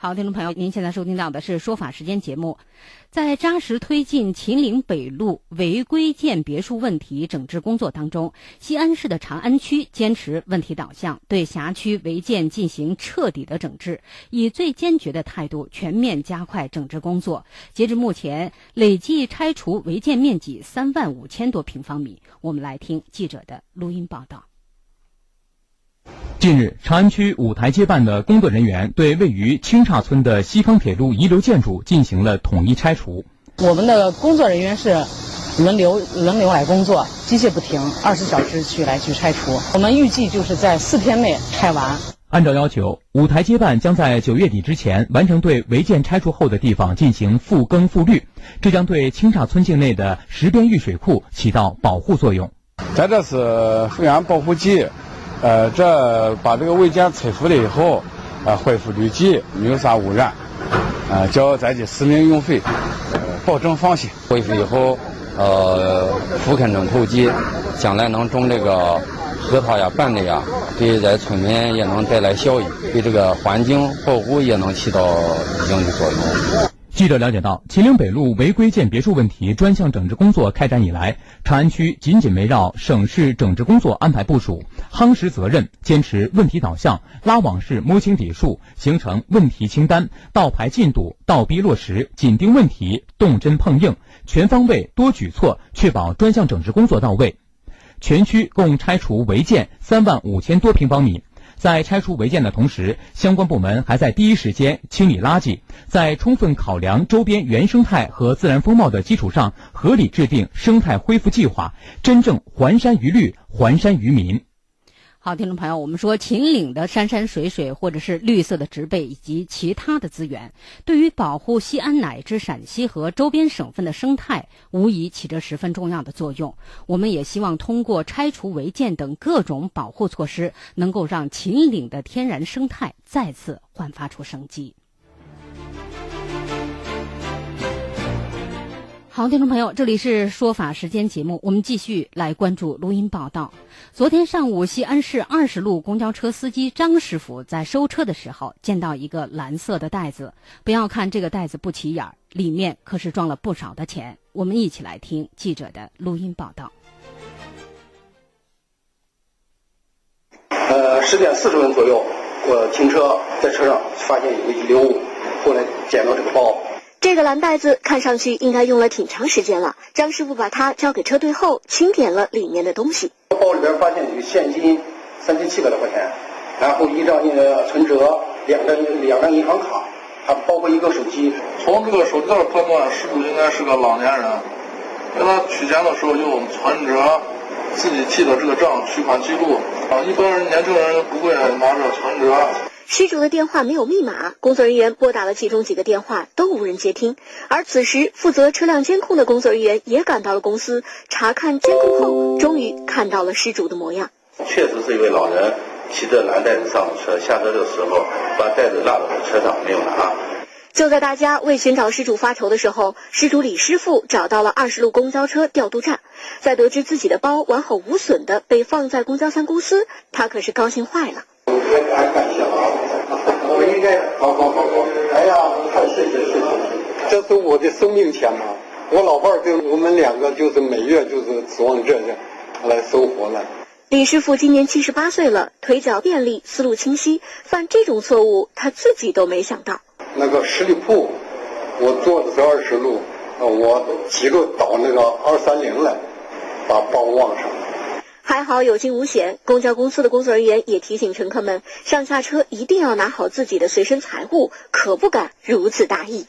好，听众朋友，您现在收听到的是《说法时间》节目。在扎实推进秦岭北路违规建别墅问题整治工作当中，西安市的长安区坚持问题导向，对辖区违建进行彻底的整治，以最坚决的态度全面加快整治工作。截至目前，累计拆除违建面积三万五千多平方米。我们来听记者的录音报道。近日，长安区五台街办的工作人员对位于青岔村的西康铁路遗留建筑进行了统一拆除。我们的工作人员是轮流轮流来工作，机械不停，二十小时去来去拆除。我们预计就是在四天内拆完。按照要求，五台街办将在九月底之前完成对违建拆除后的地方进行复耕复绿，这将对青岔村境内的石边峪水库起到保护作用。咱这是水源保护级。呃，这把这个违建拆除了以后，呃，恢复绿地，没有啥污染，呃，交咱的市民用费，呃，保证放心。恢复以后，呃，复垦成土地，将来能种这个核桃呀、板栗呀，对咱村民也能带来效益，对这个环境保护也能起到一定的作用。记者了解到，秦岭北路违规建别墅问题专项整治工作开展以来，长安区紧紧围绕省市整治工作安排部署，夯实责任，坚持问题导向，拉网式摸清底数，形成问题清单，倒排进度，倒逼落实，紧盯问题，动真碰硬，全方位多举措，确保专项整治工作到位。全区共拆除违建三万五千多平方米。在拆除违建的同时，相关部门还在第一时间清理垃圾，在充分考量周边原生态和自然风貌的基础上，合理制定生态恢复计划，真正还山于绿，还山于民。好，听众朋友，我们说秦岭的山山水水，或者是绿色的植被以及其他的资源，对于保护西安乃至陕西和周边省份的生态，无疑起着十分重要的作用。我们也希望通过拆除违建等各种保护措施，能够让秦岭的天然生态再次焕发出生机。好，听众朋友，这里是说法时间节目，我们继续来关注录音报道。昨天上午，西安市二十路公交车司机张师傅在收车的时候，见到一个蓝色的袋子。不要看这个袋子不起眼儿，里面可是装了不少的钱。我们一起来听记者的录音报道。呃，十点四十分左右，我停车在车上发现有个遗留物，后来捡到这个包。这个蓝袋子看上去应该用了挺长时间了。张师傅把它交给车队后，清点了里面的东西。包里边发现有现金三千七百多块钱，然后一张那个存折，两张两张银行卡，还包括一个手机。从这个手机上判断，失主应该是个老年人。跟他取钱的时候用存折，自己记的这个账，取款记录。啊，一般人年轻人不会拿着存折。失主的电话没有密码，工作人员拨打了其中几个电话，都无人接听。而此时，负责车辆监控的工作人员也赶到了公司，查看监控后，终于看到了失主的模样。确实是一位老人骑着蓝袋子上车，下车的时候把袋子落到了车上，没有拿。就在大家为寻找失主发愁的时候，失主李师傅找到了二十路公交车调度站，在得知自己的包完好无损的被放在公交三公司，他可是高兴坏了。还还感谢啊！我应该好好好好。哎呀，太谢谢谢谢！这是我的生命钱嘛！我老伴儿跟我们两个就是每月就是指望这个来生活了。李师傅今年七十八岁了，腿脚便利，思路清晰，犯这种错误他自己都没想到。那个十里铺，我坐的是二十路，我急着倒那个二三零来，把包忘上。还好有惊无险，公交公司的工作人员也提醒乘客们，上下车一定要拿好自己的随身财物，可不敢如此大意。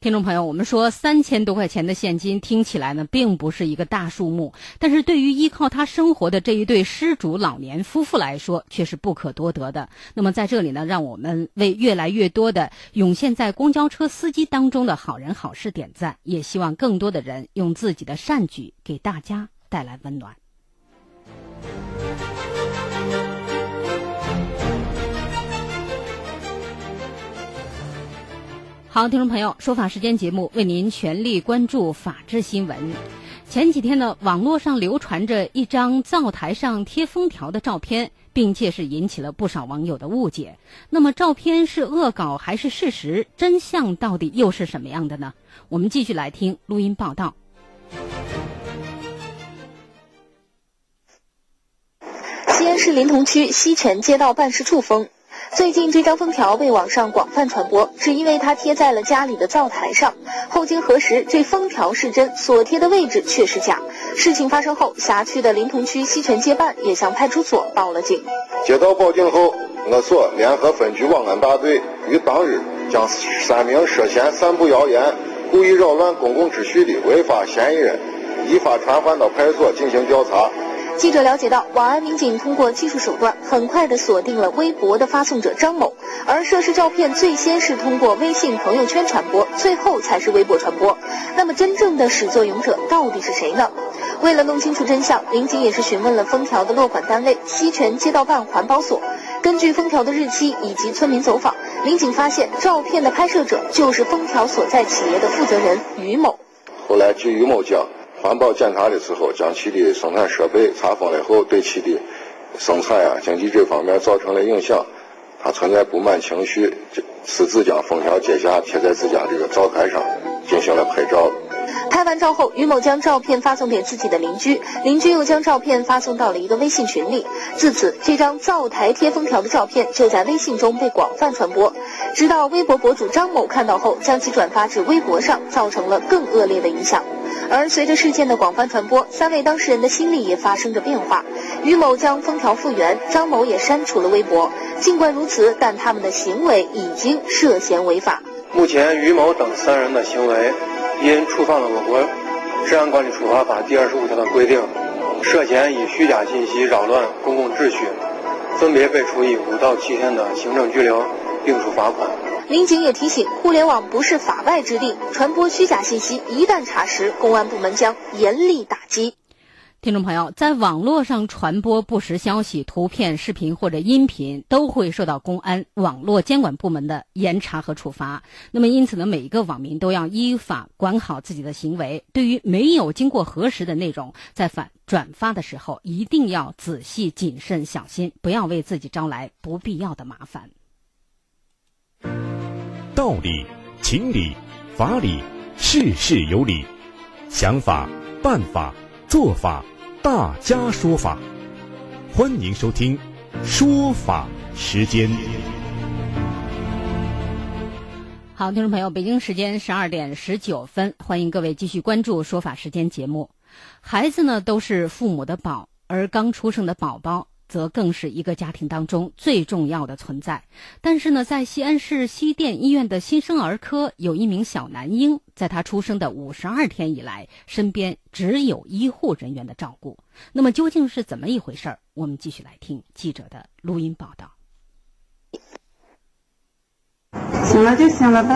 听众朋友，我们说三千多块钱的现金听起来呢，并不是一个大数目，但是对于依靠他生活的这一对失主老年夫妇来说，却是不可多得的。那么在这里呢，让我们为越来越多的涌现在公交车司机当中的好人好事点赞，也希望更多的人用自己的善举给大家带来温暖。好，听众朋友，说法时间节目为您全力关注法治新闻。前几天呢，网络上流传着一张灶台上贴封条的照片，并且是引起了不少网友的误解。那么，照片是恶搞还是事实？真相到底又是什么样的呢？我们继续来听录音报道。西安市临潼区西泉街道办事处封。最近这张封条被网上广泛传播，是因为它贴在了家里的灶台上。后经核实，这封条是真，所贴的位置却是假。事情发生后，辖区的临潼区西泉街办也向派出所报了警。接到报警后，我所联合分局网安大队于当日将三名涉嫌散布谣言、故意扰乱公共秩序的违法嫌疑人依法传唤到派出所进行调查。记者了解到，网安民警通过技术手段，很快的锁定了微博的发送者张某。而涉事照片最先是通过微信朋友圈传播，最后才是微博传播。那么，真正的始作俑者到底是谁呢？为了弄清楚真相，民警也是询问了封条的落款单位西泉街道办环保所。根据封条的日期以及村民走访，民警发现照片的拍摄者就是封条所在企业的负责人于某。后来据于某讲。环保检查的时候，将其的生产设备查封了后，对其的生产啊、经济这方面造成了影响。他存在不满情绪，就私自将封条揭下，贴在自家这个灶台上，进行了拍照。拍完照后，于某将照片发送给自己的邻居，邻居又将照片发送到了一个微信群里。自此，这张灶台贴封条的照片就在微信中被广泛传播。直到微博博主张某看到后，将其转发至微博上，造成了更恶劣的影响。而随着事件的广泛传播，三位当事人的心理也发生着变化。于某将封条复原，张某也删除了微博。尽管如此，但他们的行为已经涉嫌违法。目前，于某等三人的行为因触犯了我国治安管理处罚法第二十五条的规定，涉嫌以虚假信息扰乱公共秩序，分别被处以五到七天的行政拘留，并处罚款。民警也提醒，互联网不是法外之地，传播虚假信息一旦查实，公安部门将严厉打击。听众朋友，在网络上传播不实消息、图片、视频或者音频，都会受到公安网络监管部门的严查和处罚。那么，因此呢，每一个网民都要依法管好自己的行为。对于没有经过核实的内容，在反转发的时候，一定要仔细、谨慎、小心，不要为自己招来不必要的麻烦。道理、情理、法理，事事有理；想法、办法、做法，大家说法。欢迎收听《说法时间》。好，听众朋友，北京时间十二点十九分，欢迎各位继续关注《说法时间》节目。孩子呢，都是父母的宝，而刚出生的宝宝。则更是一个家庭当中最重要的存在。但是呢，在西安市西电医院的新生儿科，有一名小男婴，在他出生的五十二天以来，身边只有医护人员的照顾。那么究竟是怎么一回事儿？我们继续来听记者的录音报道。醒了就醒了呗，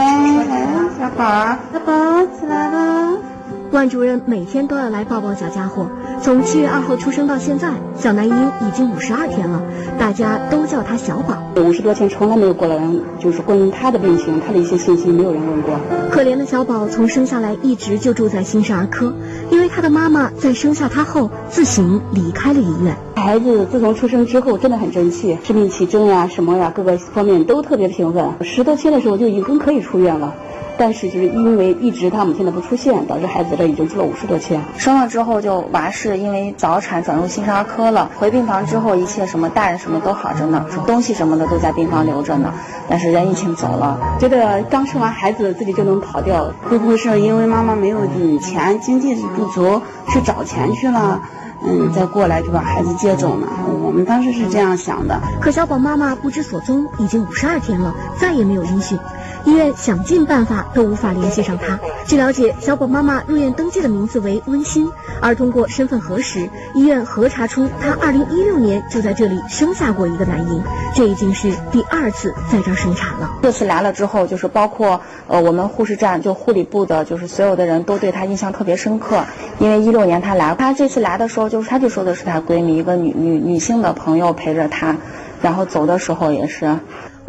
小宝，小宝起来了。万主任每天都要来抱抱小家伙。从七月二号出生到现在，小男婴已经五十二天了，大家都叫他小宝。五十多天从来没有过来人，就是关于他的病情、他的一些信息，没有人问过。可怜的小宝从生下来一直就住在新生儿科，因为他的妈妈在生下他后自行离开了医院。孩子自从出生之后真的很争气，生命体征呀、什么呀，各个方面都特别平稳。十多天的时候就已经可以出院了。但是就是因为一直他母亲的不出现，导致孩子这已经住了五十多天。生了之后就娃是因为早产转入新生儿科了，回病房之后一切什么大人什么都好着呢，东西什么的都在病房留着呢，但是人已经走了。觉得刚生完孩子自己就能跑掉，会不会是因为妈妈没有钱，经济不足去找钱去了？嗯，再过来就把孩子接走呢？我们当时是这样想的。可小宝妈妈不知所踪，已经五十二天了，再也没有音讯。医院想尽办法都无法联系上他。据了解，小宝妈妈入院登记的名字为温馨，而通过身份核实，医院核查出她2016年就在这里生下过一个男婴，这已经是第二次在这儿生产了。这次来了之后，就是包括呃我们护士站就护理部的，就是所有的人都对她印象特别深刻，因为16年她来，她这次来的时候，就是她就说的是她闺蜜一个女女女性的朋友陪着她，然后走的时候也是。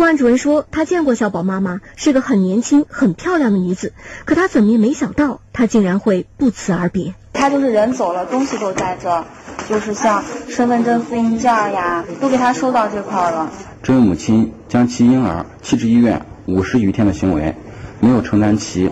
万主任说，他见过小宝妈妈，是个很年轻、很漂亮的女子。可他怎么也没想到，她竟然会不辞而别。她就是人走了，东西都在这，就是像身份证复印件呀，都给他收到这块了。这位母亲将其婴儿弃置医院五十余天的行为，没有承担其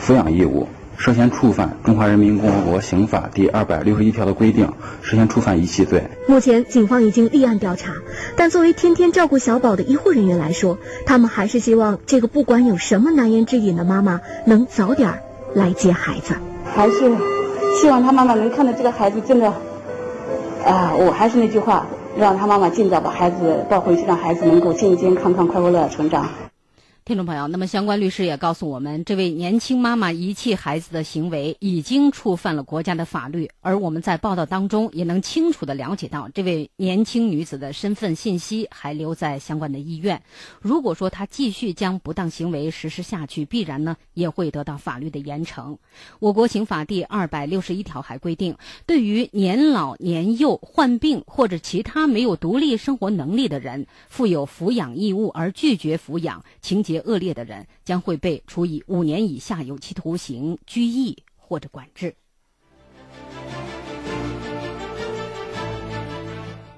抚养义务。涉嫌触犯《中华人民共和国刑法》第二百六十一条的规定，涉嫌触犯遗弃罪。目前，警方已经立案调查，但作为天天照顾小宝的医护人员来说，他们还是希望这个不管有什么难言之隐的妈妈能早点来接孩子。还是希望他妈妈能看到这个孩子真的，啊，我还是那句话，让他妈妈尽早把孩子抱回去，让孩子能够健健康康、快快乐乐成长。听众朋友，那么相关律师也告诉我们，这位年轻妈妈遗弃孩子的行为已经触犯了国家的法律，而我们在报道当中也能清楚的了解到，这位年轻女子的身份信息还留在相关的医院。如果说她继续将不当行为实施下去，必然呢也会得到法律的严惩。我国刑法第二百六十一条还规定，对于年老年幼、患病或者其他没有独立生活能力的人，负有抚养义务而拒绝抚养，情节。恶劣的人将会被处以五年以下有期徒刑、拘役或者管制。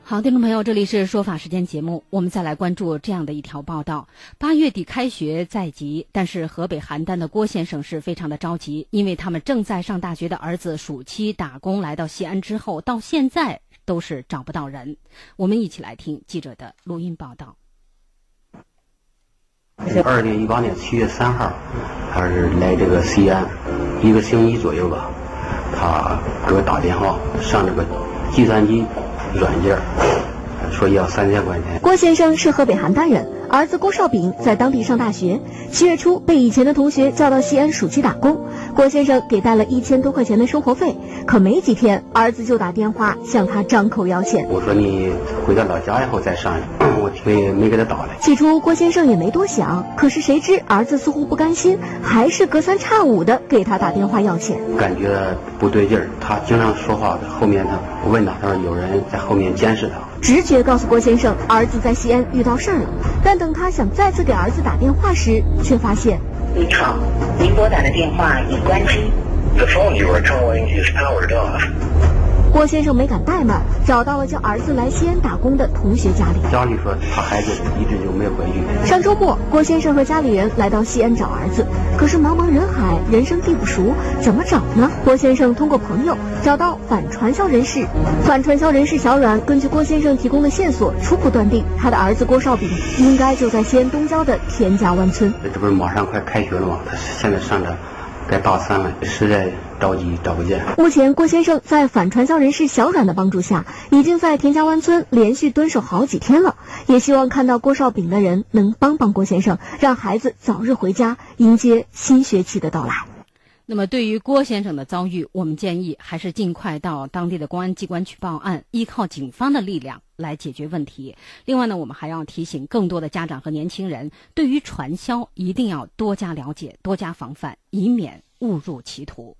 好，听众朋友，这里是说法时间节目，我们再来关注这样的一条报道：八月底开学在即，但是河北邯郸的郭先生是非常的着急，因为他们正在上大学的儿子暑期打工来到西安之后，到现在都是找不到人。我们一起来听记者的录音报道。二零一八年七月三号，他是来这个西安一个星期左右吧，他给我打电话上这个计算机软件，说要三千块钱。郭先生是河北邯郸人，儿子郭少炳在当地上大学，七月初被以前的同学叫到西安暑期打工。郭先生给带了一千多块钱的生活费，可没几天，儿子就打电话向他张口要钱。我说你回到老家以后再商量，我没没给他打来。起初郭先生也没多想，可是谁知儿子似乎不甘心，还是隔三差五的给他打电话要钱。感觉不对劲儿，他经常说话的后面他我问他，他说有人在后面监视他。直觉告诉郭先生，儿子在西安遇到事儿了。但等他想再次给儿子打电话时，却发现。您好，您拨打的电话已关机。The phone you are calling is powered off. 郭先生没敢怠慢，找到了叫儿子来西安打工的同学家里。家里说他孩子一直就没有回去。上周末，郭先生和家里人来到西安找儿子，可是茫茫人海，人生地不熟，怎么找呢？郭先生通过朋友找到反传销人士，反传销人士小阮根据郭先生提供的线索，初步断定他的儿子郭少炳应该就在西安东郊的田家湾村。这不是马上快开学了吗？他现在上着。该大三了，实在着急找不见。目前，郭先生在反传销人士小阮的帮助下，已经在田家湾村连续蹲守好几天了。也希望看到郭少炳的人能帮帮郭先生，让孩子早日回家，迎接新学期的到来。那么，对于郭先生的遭遇，我们建议还是尽快到当地的公安机关去报案，依靠警方的力量来解决问题。另外呢，我们还要提醒更多的家长和年轻人，对于传销一定要多加了解、多加防范，以免误入歧途。